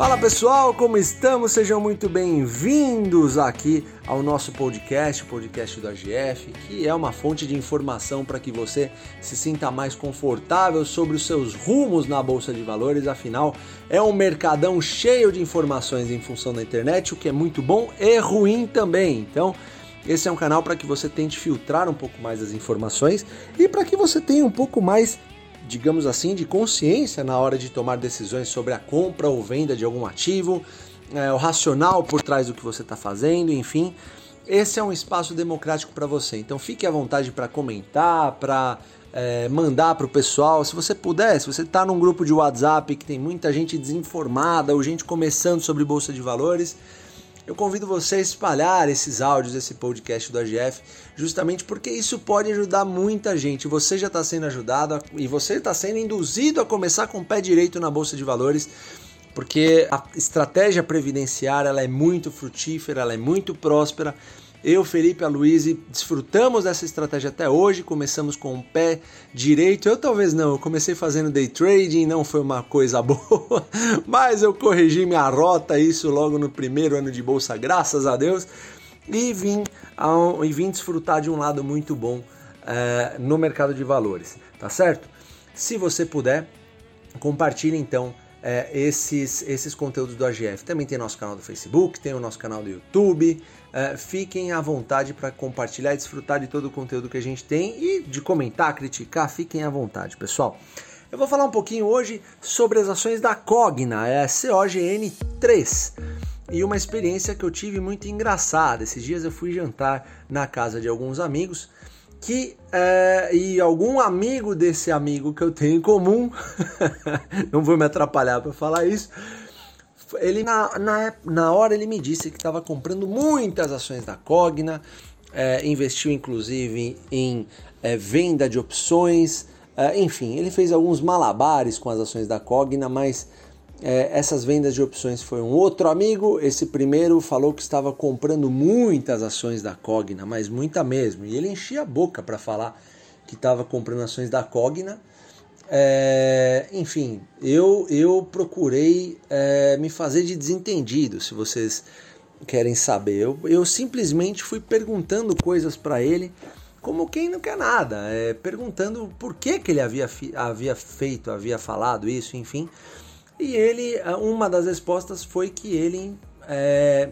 Fala pessoal, como estamos? Sejam muito bem-vindos aqui ao nosso podcast, o podcast do AGF, que é uma fonte de informação para que você se sinta mais confortável sobre os seus rumos na bolsa de valores. Afinal, é um mercadão cheio de informações em função da internet, o que é muito bom e ruim também. Então, esse é um canal para que você tente filtrar um pouco mais as informações e para que você tenha um pouco mais digamos assim, de consciência na hora de tomar decisões sobre a compra ou venda de algum ativo, é, o racional por trás do que você está fazendo, enfim. Esse é um espaço democrático para você. Então fique à vontade para comentar, para é, mandar para o pessoal. Se você puder, se você está num grupo de WhatsApp que tem muita gente desinformada ou gente começando sobre bolsa de valores, eu convido você a espalhar esses áudios, esse podcast do AGF, justamente porque isso pode ajudar muita gente. Você já está sendo ajudado e você está sendo induzido a começar com o pé direito na Bolsa de Valores, porque a estratégia previdenciária ela é muito frutífera, ela é muito próspera eu, Felipe a Luíse desfrutamos dessa estratégia até hoje. Começamos com o pé direito. Eu talvez não, eu comecei fazendo day trading, não foi uma coisa boa, mas eu corrigi minha rota, isso logo no primeiro ano de bolsa, graças a Deus, e vim, ao, e vim desfrutar de um lado muito bom é, no mercado de valores, tá certo? Se você puder, compartilhe então é, esses, esses conteúdos do AGF. Também tem nosso canal do Facebook, tem o nosso canal do YouTube. É, fiquem à vontade para compartilhar e desfrutar de todo o conteúdo que a gente tem e de comentar, criticar, fiquem à vontade, pessoal. Eu vou falar um pouquinho hoje sobre as ações da Cogna, é a COGN3 e uma experiência que eu tive muito engraçada. Esses dias eu fui jantar na casa de alguns amigos que é, e algum amigo desse amigo que eu tenho em comum, não vou me atrapalhar para falar isso, ele na, na, na hora ele me disse que estava comprando muitas ações da Cogna, é, investiu inclusive em é, venda de opções, enfim, ele fez alguns malabares com as ações da Cogna, mas é, essas vendas de opções foi um outro amigo. Esse primeiro falou que estava comprando muitas ações da Cogna, mas muita mesmo. E ele enchia a boca para falar que estava comprando ações da Cogna. É, enfim, eu, eu procurei é, me fazer de desentendido, se vocês querem saber. Eu, eu simplesmente fui perguntando coisas para ele, como quem não quer nada, é, perguntando por que, que ele havia, havia feito, havia falado isso, enfim. E ele, uma das respostas foi que ele é,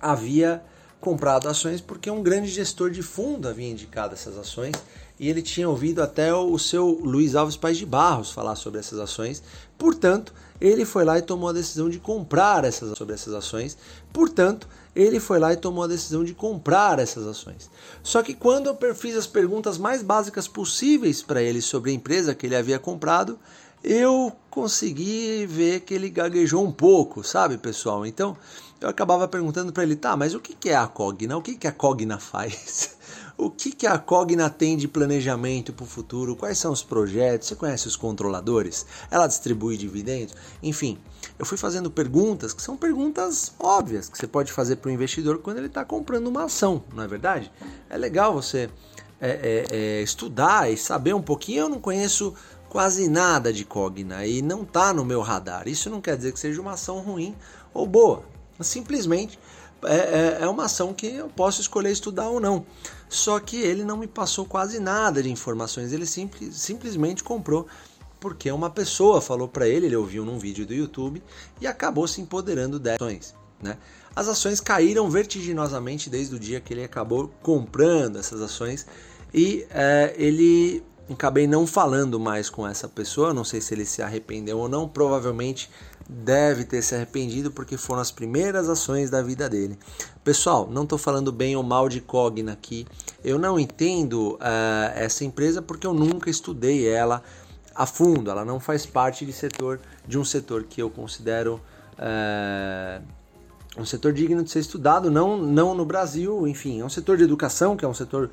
havia comprado ações porque um grande gestor de fundo havia indicado essas ações e ele tinha ouvido até o seu Luiz Alves Pais de Barros falar sobre essas ações. Portanto, ele foi lá e tomou a decisão de comprar essas sobre essas ações. Portanto, ele foi lá e tomou a decisão de comprar essas ações. Só que quando eu fiz as perguntas mais básicas possíveis para ele sobre a empresa que ele havia comprado, eu consegui ver que ele gaguejou um pouco, sabe, pessoal? Então eu acabava perguntando para ele, tá, mas o que é a Cogna? O que a Cogna faz? O que a Cogna tem de planejamento para o futuro? Quais são os projetos? Você conhece os controladores? Ela distribui dividendos? Enfim, eu fui fazendo perguntas que são perguntas óbvias que você pode fazer para o investidor quando ele está comprando uma ação, não é verdade? É legal você é, é, é, estudar e saber um pouquinho. Eu não conheço quase nada de Cogna e não está no meu radar. Isso não quer dizer que seja uma ação ruim ou boa. Simplesmente é, é, é, uma ação que eu posso escolher estudar ou não. Só que ele não me passou quase nada de informações. Ele simples, simplesmente comprou porque uma pessoa falou para ele, ele ouviu num vídeo do YouTube e acabou se empoderando dessas ações. Né? As ações caíram vertiginosamente desde o dia que ele acabou comprando essas ações e é, ele acabei não falando mais com essa pessoa, não sei se ele se arrependeu ou não, provavelmente deve ter se arrependido porque foram as primeiras ações da vida dele. Pessoal, não estou falando bem ou mal de Cogna aqui, eu não entendo uh, essa empresa porque eu nunca estudei ela a fundo, ela não faz parte de setor de um setor que eu considero uh, um setor digno de ser estudado, não, não no Brasil, enfim, é um setor de educação que é um setor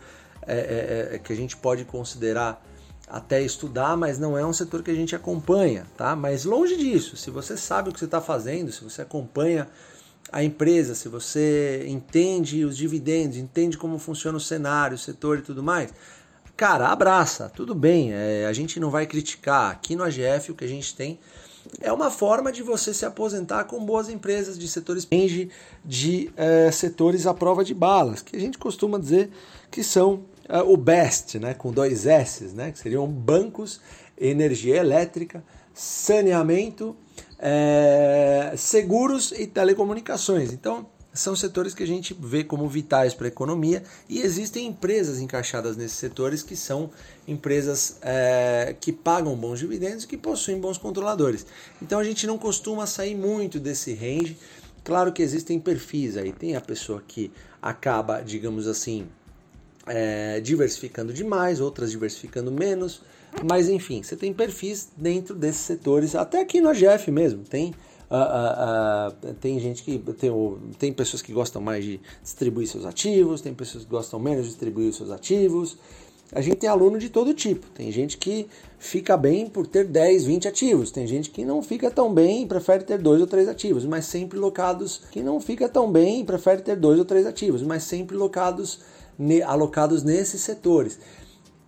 é, é, é, que a gente pode considerar até estudar, mas não é um setor que a gente acompanha, tá? Mas longe disso, se você sabe o que você está fazendo, se você acompanha a empresa, se você entende os dividendos, entende como funciona o cenário, o setor e tudo mais, cara, abraça, tudo bem, é, a gente não vai criticar. Aqui no AGF o que a gente tem é uma forma de você se aposentar com boas empresas de setores range de é, setores à prova de balas, que a gente costuma dizer que são o best, né, com dois S, né, que seriam bancos, energia elétrica, saneamento, é, seguros e telecomunicações. Então, são setores que a gente vê como vitais para a economia e existem empresas encaixadas nesses setores que são empresas é, que pagam bons dividendos e que possuem bons controladores. Então a gente não costuma sair muito desse range. Claro que existem perfis aí, tem a pessoa que acaba, digamos assim, é, diversificando demais, outras diversificando menos, mas enfim, você tem perfis dentro desses setores, até aqui no AGF mesmo, tem Uh, uh, uh, tem gente que tem, tem pessoas que gostam mais de distribuir seus ativos, tem pessoas que gostam menos de distribuir seus ativos. A gente tem aluno de todo tipo. Tem gente que fica bem por ter 10, 20 ativos. Tem gente que não fica tão bem e prefere ter dois ou três ativos, mas sempre locados. Que não fica tão bem e prefere ter dois ou três ativos, mas sempre locados, alocados nesses setores.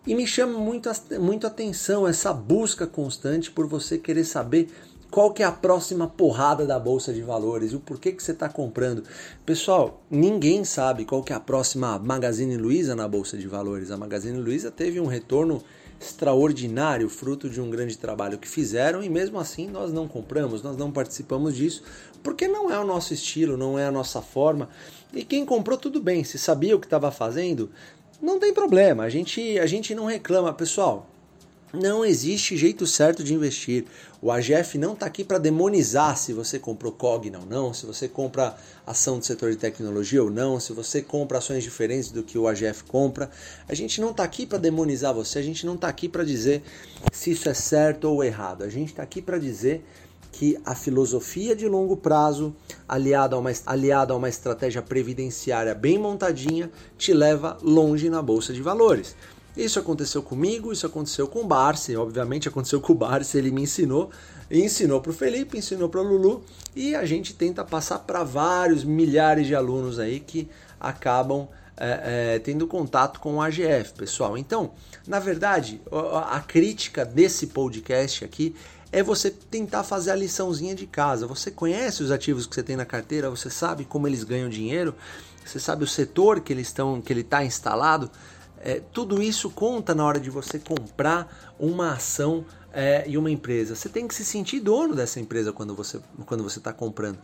E me chama muito, muito atenção essa busca constante por você querer saber qual que é a próxima porrada da bolsa de valores o porquê que você está comprando. Pessoal, ninguém sabe qual que é a próxima Magazine Luiza na bolsa de valores. A Magazine Luiza teve um retorno extraordinário, fruto de um grande trabalho que fizeram e mesmo assim nós não compramos, nós não participamos disso, porque não é o nosso estilo, não é a nossa forma. E quem comprou tudo bem, se sabia o que estava fazendo, não tem problema. A gente a gente não reclama, pessoal. Não existe jeito certo de investir. O AGF não está aqui para demonizar se você comprou Cogna ou não, se você compra ação do setor de tecnologia ou não, se você compra ações diferentes do que o AGF compra. A gente não está aqui para demonizar você, a gente não está aqui para dizer se isso é certo ou errado. A gente está aqui para dizer que a filosofia de longo prazo, aliada a, uma, aliada a uma estratégia previdenciária bem montadinha, te leva longe na bolsa de valores. Isso aconteceu comigo, isso aconteceu com o Barsi, obviamente aconteceu com o Barsi, ele me ensinou, ensinou para o Felipe, ensinou para o Lulu e a gente tenta passar para vários milhares de alunos aí que acabam é, é, tendo contato com o AGF, pessoal. Então, na verdade, a crítica desse podcast aqui é você tentar fazer a liçãozinha de casa. Você conhece os ativos que você tem na carteira, você sabe como eles ganham dinheiro, você sabe o setor que eles estão, que ele está instalado. É, tudo isso conta na hora de você comprar uma ação é, e uma empresa. Você tem que se sentir dono dessa empresa quando você quando você está comprando.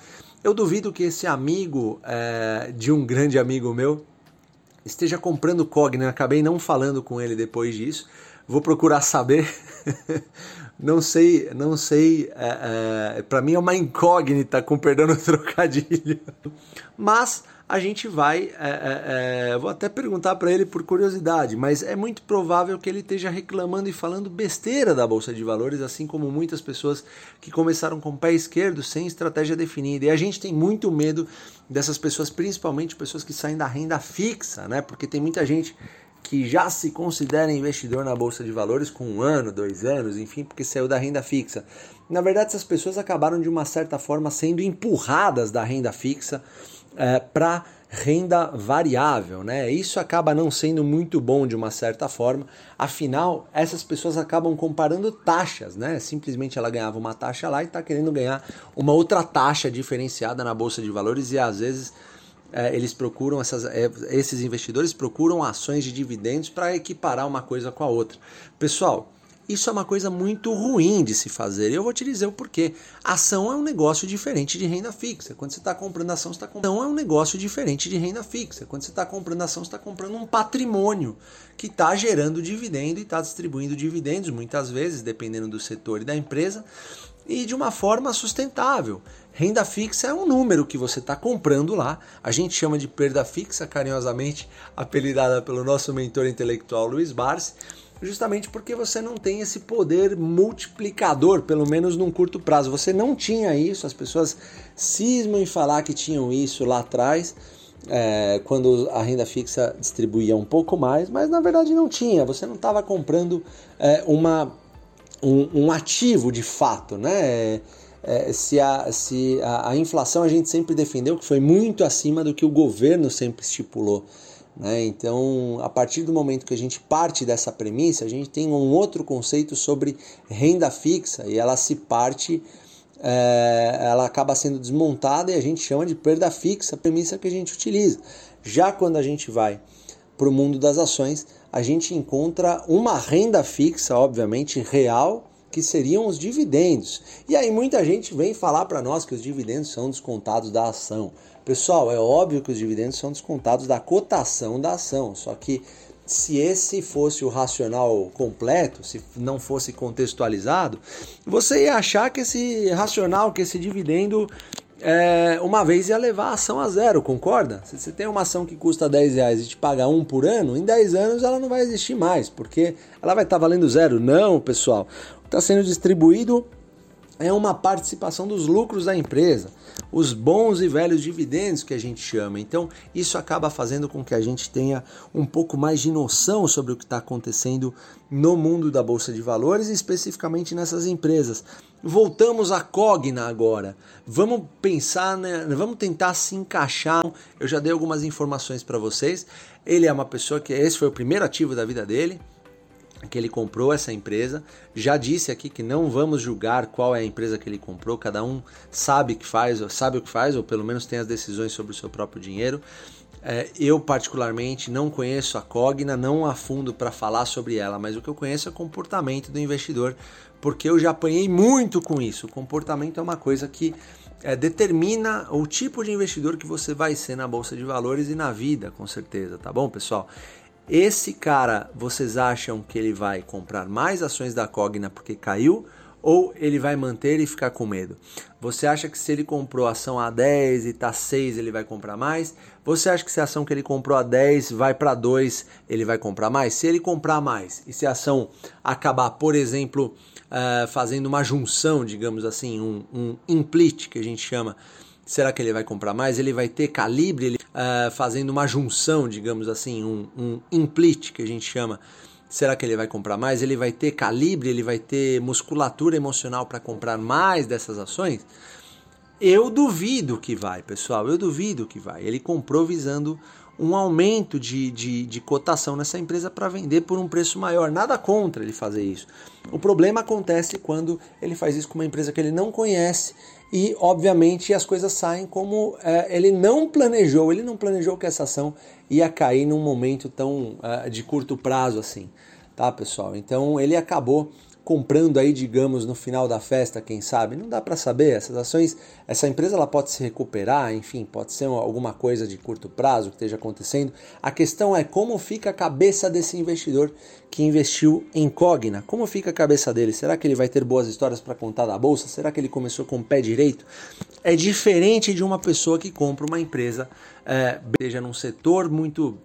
Eu duvido que esse amigo é, de um grande amigo meu esteja comprando Cogna. Acabei não falando com ele depois disso. Vou procurar saber. não sei, não sei. É, é Para mim é uma incógnita, com perdão no trocadilho. Mas a gente vai. É, é, é, vou até perguntar para ele por curiosidade, mas é muito provável que ele esteja reclamando e falando besteira da Bolsa de Valores, assim como muitas pessoas que começaram com o pé esquerdo, sem estratégia definida. E a gente tem muito medo dessas pessoas, principalmente pessoas que saem da renda fixa, né? Porque tem muita gente que já se considera investidor na bolsa de valores com um ano, dois anos, enfim, porque saiu da renda fixa. Na verdade, essas pessoas acabaram de uma certa forma sendo empurradas da renda fixa é, para renda variável, né? Isso acaba não sendo muito bom de uma certa forma. Afinal, essas pessoas acabam comparando taxas, né? Simplesmente ela ganhava uma taxa lá e está querendo ganhar uma outra taxa diferenciada na bolsa de valores e às vezes é, eles procuram essas, é, esses investidores procuram ações de dividendos para equiparar uma coisa com a outra. Pessoal, isso é uma coisa muito ruim de se fazer. E eu vou te dizer o porquê. Ação é um negócio diferente de renda fixa. Quando você está comprando ação, está comprando. Ação é um negócio diferente de renda fixa. Quando você está comprando ação, está comprando um patrimônio que está gerando dividendo e está distribuindo dividendos, muitas vezes, dependendo do setor e da empresa, e de uma forma sustentável. Renda fixa é um número que você está comprando lá. A gente chama de perda fixa, carinhosamente apelidada pelo nosso mentor intelectual Luiz Barsi justamente porque você não tem esse poder multiplicador, pelo menos num curto prazo. Você não tinha isso, as pessoas cismam em falar que tinham isso lá atrás, é, quando a renda fixa distribuía um pouco mais, mas na verdade não tinha. Você não estava comprando é, uma, um, um, ativo de fato, né? É, se, a, se a, a inflação a gente sempre defendeu que foi muito acima do que o governo sempre estipulou. Né? Então, a partir do momento que a gente parte dessa premissa, a gente tem um outro conceito sobre renda fixa e ela se parte é, ela acaba sendo desmontada e a gente chama de perda fixa, a premissa que a gente utiliza. Já quando a gente vai para o mundo das ações, a gente encontra uma renda fixa, obviamente real, que seriam os dividendos. E aí muita gente vem falar para nós que os dividendos são descontados da ação. Pessoal, é óbvio que os dividendos são descontados da cotação da ação, só que se esse fosse o racional completo, se não fosse contextualizado, você ia achar que esse racional, que esse dividendo, é, uma vez ia levar a ação a zero, concorda? Se você tem uma ação que custa 10 reais e te paga um por ano, em 10 anos ela não vai existir mais, porque ela vai estar valendo zero. Não, pessoal. Está sendo distribuído é uma participação dos lucros da empresa, os bons e velhos dividendos que a gente chama. Então, isso acaba fazendo com que a gente tenha um pouco mais de noção sobre o que está acontecendo no mundo da Bolsa de Valores, especificamente nessas empresas. Voltamos à Cogna agora. Vamos pensar, né? vamos tentar se encaixar. Eu já dei algumas informações para vocês. Ele é uma pessoa que esse foi o primeiro ativo da vida dele que ele comprou essa empresa. Já disse aqui que não vamos julgar qual é a empresa que ele comprou, cada um sabe que faz, sabe o que faz, ou pelo menos tem as decisões sobre o seu próprio dinheiro. É, eu, particularmente, não conheço a Cogna, não a fundo para falar sobre ela, mas o que eu conheço é o comportamento do investidor, porque eu já apanhei muito com isso. O comportamento é uma coisa que é, determina o tipo de investidor que você vai ser na bolsa de valores e na vida, com certeza, tá bom, pessoal? Esse cara, vocês acham que ele vai comprar mais ações da Cogna porque caiu? Ou ele vai manter e ficar com medo? Você acha que se ele comprou a ação a 10 e está 6, ele vai comprar mais? Você acha que se a ação que ele comprou a 10 vai para 2, ele vai comprar mais? Se ele comprar mais e se a ação acabar, por exemplo, uh, fazendo uma junção, digamos assim, um, um que a gente chama, será que ele vai comprar mais? Ele vai ter calibre? Ele uh, fazendo uma junção, digamos assim, um, um implit que a gente chama. Será que ele vai comprar mais? Ele vai ter calibre, ele vai ter musculatura emocional para comprar mais dessas ações? Eu duvido que vai, pessoal. Eu duvido que vai. Ele comprou visando um aumento de, de, de cotação nessa empresa para vender por um preço maior. Nada contra ele fazer isso. O problema acontece quando ele faz isso com uma empresa que ele não conhece e, obviamente, as coisas saem como é, ele não planejou. Ele não planejou que essa ação ia cair num momento tão é, de curto prazo assim, tá, pessoal? Então ele acabou comprando aí, digamos, no final da festa, quem sabe? Não dá para saber. Essas ações, essa empresa ela pode se recuperar, enfim, pode ser alguma coisa de curto prazo que esteja acontecendo. A questão é como fica a cabeça desse investidor que investiu em Cogna. Como fica a cabeça dele? Será que ele vai ter boas histórias para contar da bolsa? Será que ele começou com o pé direito? É diferente de uma pessoa que compra uma empresa, é, seja num setor muito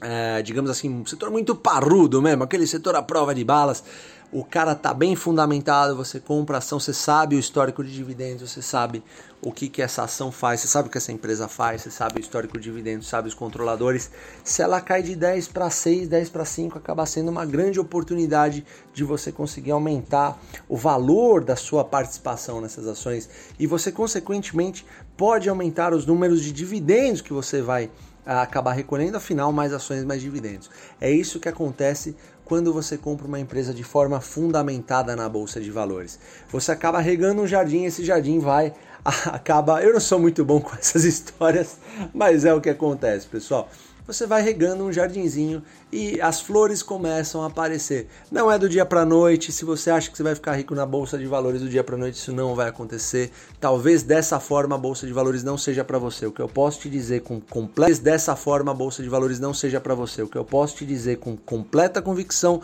é, digamos assim, um setor muito parrudo mesmo, aquele setor à prova de balas o cara tá bem fundamentado, você compra a ação, você sabe o histórico de dividendos, você sabe o que, que essa ação faz, você sabe o que essa empresa faz, você sabe o histórico de dividendos, sabe os controladores. Se ela cai de 10 para 6, 10 para 5, acaba sendo uma grande oportunidade de você conseguir aumentar o valor da sua participação nessas ações e você, consequentemente, pode aumentar os números de dividendos que você vai acabar recolhendo, afinal, mais ações, mais dividendos. É isso que acontece quando você compra uma empresa de forma fundamentada na bolsa de valores. Você acaba regando um jardim, esse jardim vai acaba. Eu não sou muito bom com essas histórias, mas é o que acontece, pessoal você vai regando um jardinzinho e as flores começam a aparecer. Não é do dia para noite. Se você acha que você vai ficar rico na bolsa de valores do dia para noite, isso não vai acontecer. Talvez dessa forma a bolsa de valores não seja para você. O que eu posso te dizer com completa dessa forma a bolsa de valores não seja para você. O que eu posso te dizer com completa convicção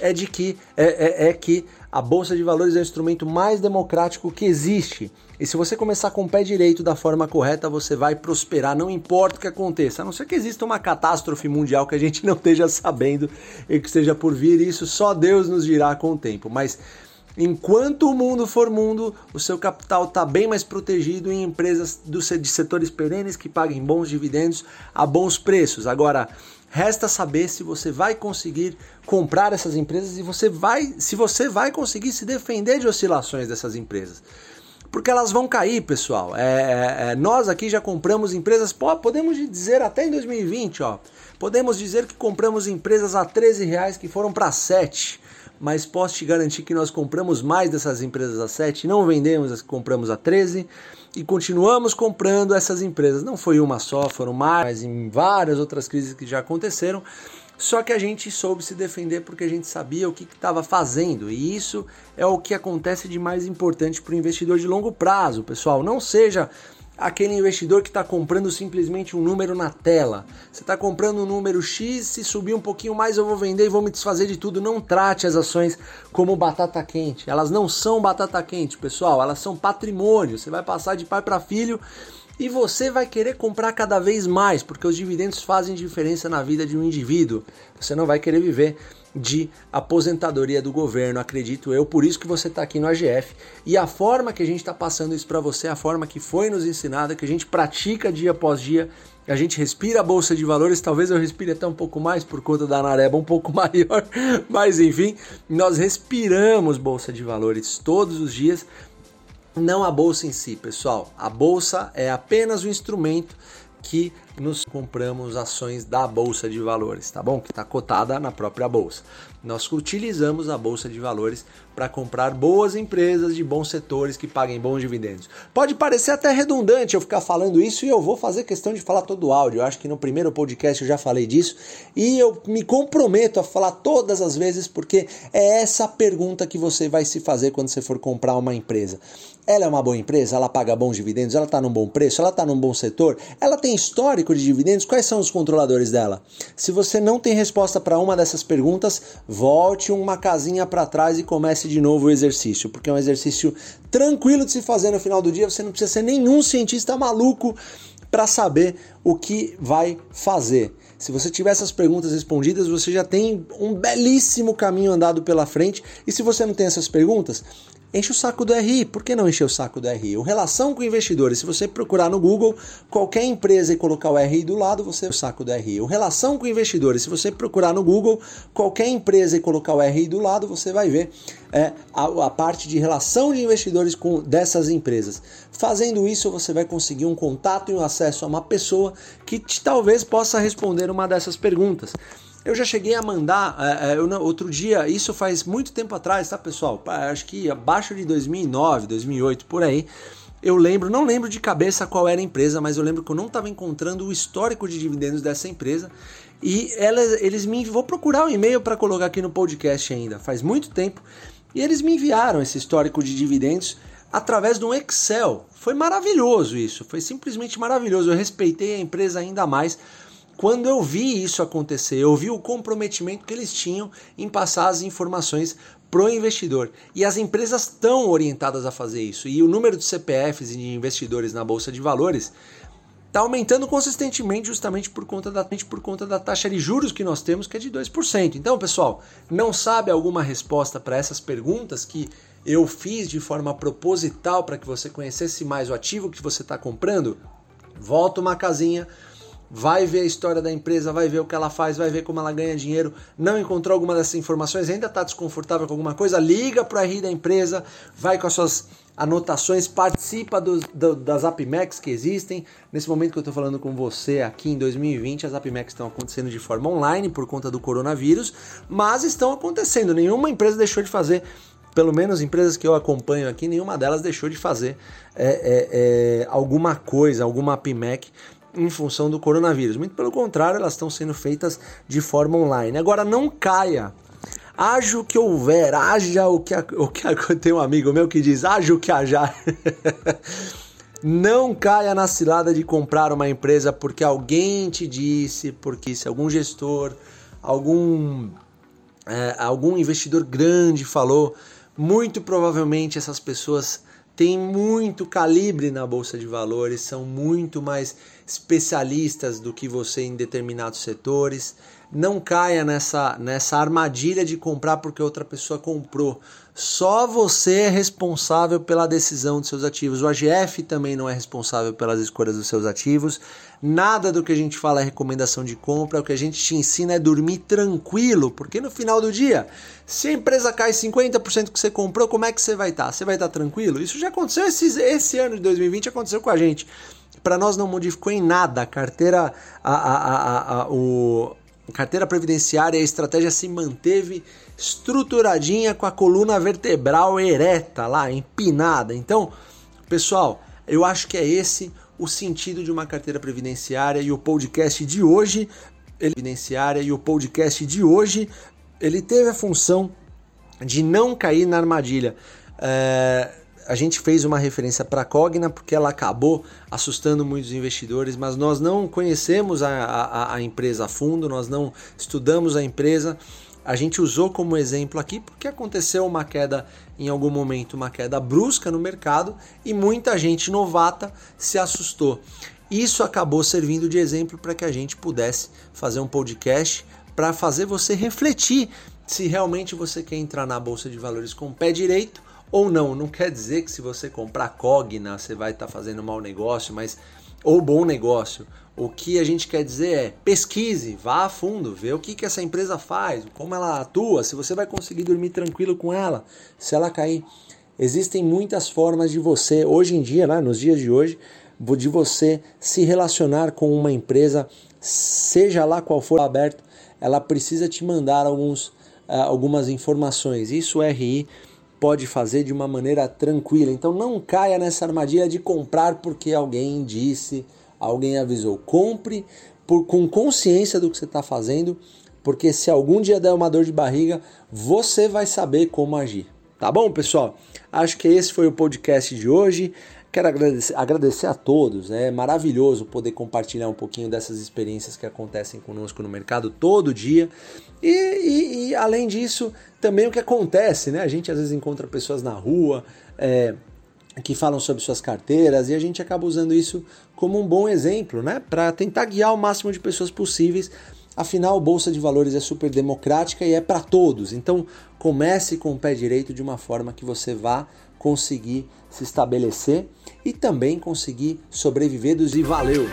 é de que é, é, é que a bolsa de valores é o instrumento mais democrático que existe. E se você começar com o pé direito da forma correta, você vai prosperar, não importa o que aconteça. A não ser que exista uma catástrofe mundial que a gente não esteja sabendo e que esteja por vir, isso só Deus nos dirá com o tempo. Mas enquanto o mundo for mundo, o seu capital está bem mais protegido em empresas do, de setores perenes que paguem bons dividendos a bons preços. Agora, Resta saber se você vai conseguir comprar essas empresas e você vai, se você vai conseguir se defender de oscilações dessas empresas. Porque elas vão cair, pessoal. É, é, é nós aqui já compramos empresas, podemos dizer até em 2020, ó. Podemos dizer que compramos empresas a 13 reais que foram para 7. Mas posso te garantir que nós compramos mais dessas empresas a 7, não vendemos as que compramos a 13 e continuamos comprando essas empresas. Não foi uma só, foram mais em várias outras crises que já aconteceram. Só que a gente soube se defender porque a gente sabia o que estava fazendo, e isso é o que acontece de mais importante para o investidor de longo prazo, pessoal. Não seja aquele investidor que está comprando simplesmente um número na tela. Você está comprando um número X, se subir um pouquinho mais eu vou vender e vou me desfazer de tudo. Não trate as ações como batata quente. Elas não são batata quente, pessoal. Elas são patrimônio. Você vai passar de pai para filho e você vai querer comprar cada vez mais, porque os dividendos fazem diferença na vida de um indivíduo. Você não vai querer viver de aposentadoria do governo, acredito eu. Por isso que você está aqui no AGF. E a forma que a gente está passando isso para você, a forma que foi nos ensinada, que a gente pratica dia após dia, a gente respira a bolsa de valores. Talvez eu respire até um pouco mais por conta da nareba um pouco maior, mas enfim, nós respiramos bolsa de valores todos os dias. Não a bolsa em si, pessoal. A bolsa é apenas o instrumento que nos compramos ações da bolsa de valores, tá bom? Que está cotada na própria bolsa. Nós utilizamos a bolsa de valores para comprar boas empresas de bons setores que paguem bons dividendos. Pode parecer até redundante eu ficar falando isso e eu vou fazer questão de falar todo o áudio. Eu acho que no primeiro podcast eu já falei disso e eu me comprometo a falar todas as vezes porque é essa pergunta que você vai se fazer quando você for comprar uma empresa. Ela é uma boa empresa? Ela paga bons dividendos? Ela está num bom preço? Ela está num bom setor? Ela tem histórico de dividendos? Quais são os controladores dela? Se você não tem resposta para uma dessas perguntas, volte uma casinha para trás e comece de novo o exercício, porque é um exercício tranquilo de se fazer no final do dia. Você não precisa ser nenhum cientista maluco para saber o que vai fazer. Se você tiver essas perguntas respondidas, você já tem um belíssimo caminho andado pela frente. E se você não tem essas perguntas, enche o saco do RI. Por que não encher o saco do RI? O relação com investidores, se você procurar no Google qualquer empresa e colocar o RI do lado, você o saco do RI. O relação com investidores, se você procurar no Google qualquer empresa e colocar o RI do lado, você vai ver é, a, a parte de relação de investidores com dessas empresas. Fazendo isso, você vai conseguir um contato e um acesso a uma pessoa que te, talvez possa responder uma dessas perguntas. Eu já cheguei a mandar, é, é, eu, outro dia, isso faz muito tempo atrás, tá pessoal? Acho que abaixo de 2009, 2008, por aí. Eu lembro, não lembro de cabeça qual era a empresa, mas eu lembro que eu não estava encontrando o histórico de dividendos dessa empresa. E ela, eles me. Vou procurar o um e-mail para colocar aqui no podcast ainda, faz muito tempo. E eles me enviaram esse histórico de dividendos através de um Excel. Foi maravilhoso isso, foi simplesmente maravilhoso. Eu respeitei a empresa ainda mais quando eu vi isso acontecer, eu vi o comprometimento que eles tinham em passar as informações pro investidor. E as empresas estão orientadas a fazer isso. E o número de CPFs e de investidores na bolsa de valores está aumentando consistentemente justamente por conta, da, por conta da taxa de juros que nós temos, que é de 2%. Então, pessoal, não sabe alguma resposta para essas perguntas que eu fiz de forma proposital para que você conhecesse mais o ativo que você está comprando? Volta uma casinha, vai ver a história da empresa, vai ver o que ela faz, vai ver como ela ganha dinheiro. Não encontrou alguma dessas informações, ainda está desconfortável com alguma coisa? Liga para a RI da empresa, vai com as suas anotações, participa do, do, das AppMax que existem. Nesse momento que eu estou falando com você aqui em 2020, as AppMax estão acontecendo de forma online por conta do coronavírus, mas estão acontecendo. Nenhuma empresa deixou de fazer pelo menos empresas que eu acompanho aqui, nenhuma delas deixou de fazer é, é, é, alguma coisa, alguma AppMac em função do coronavírus. Muito pelo contrário, elas estão sendo feitas de forma online. Agora, não caia. Haja o que houver, haja o que, o que tem um amigo meu que diz, haja o que haja. não caia na cilada de comprar uma empresa porque alguém te disse, porque se algum gestor, algum, é, algum investidor grande falou, muito provavelmente essas pessoas têm muito calibre na bolsa de valores, são muito mais especialistas do que você em determinados setores. Não caia nessa, nessa armadilha de comprar porque outra pessoa comprou. Só você é responsável pela decisão dos seus ativos. O AGF também não é responsável pelas escolhas dos seus ativos. Nada do que a gente fala é recomendação de compra. O que a gente te ensina é dormir tranquilo, porque no final do dia, se a empresa cai 50% que você comprou, como é que você vai estar? Tá? Você vai estar tá tranquilo? Isso já aconteceu esse, esse ano de 2020, aconteceu com a gente para nós não modificou em nada a carteira, a, a, a, o, carteira previdenciária, a estratégia se manteve estruturadinha com a coluna vertebral ereta lá, empinada. Então, pessoal, eu acho que é esse o sentido de uma carteira previdenciária e o podcast de hoje, ele previdenciária e o podcast de hoje, ele teve a função de não cair na armadilha. É, a gente fez uma referência para a Cogna porque ela acabou assustando muitos investidores, mas nós não conhecemos a, a, a, empresa a fundo, nós não estudamos a empresa. A gente usou como exemplo aqui porque aconteceu uma queda em algum momento, uma queda brusca no mercado e muita gente novata se assustou. Isso acabou servindo de exemplo para que a gente pudesse fazer um podcast para fazer você refletir se realmente você quer entrar na bolsa de valores com o pé direito ou não. Não quer dizer que se você comprar Cogna você vai estar tá fazendo mau negócio, mas ou bom negócio. O que a gente quer dizer é pesquise, vá a fundo, vê o que, que essa empresa faz, como ela atua, se você vai conseguir dormir tranquilo com ela, se ela cair. Existem muitas formas de você, hoje em dia, né, nos dias de hoje, de você se relacionar com uma empresa, seja lá qual for aberto, ela precisa te mandar alguns, uh, algumas informações. Isso o RI pode fazer de uma maneira tranquila. Então não caia nessa armadilha de comprar porque alguém disse, alguém avisou. Compre por, com consciência do que você está fazendo, porque se algum dia der uma dor de barriga, você vai saber como agir. Tá bom, pessoal? Acho que esse foi o podcast de hoje. Quero agradecer, agradecer a todos, é maravilhoso poder compartilhar um pouquinho dessas experiências que acontecem conosco no mercado todo dia. E, e, e além disso, também o que acontece, né? A gente às vezes encontra pessoas na rua é, que falam sobre suas carteiras e a gente acaba usando isso como um bom exemplo, né? Para tentar guiar o máximo de pessoas possíveis. Afinal, Bolsa de Valores é super democrática e é para todos. Então, comece com o pé direito de uma forma que você vá conseguir se estabelecer e também conseguir sobreviver dos e valeu!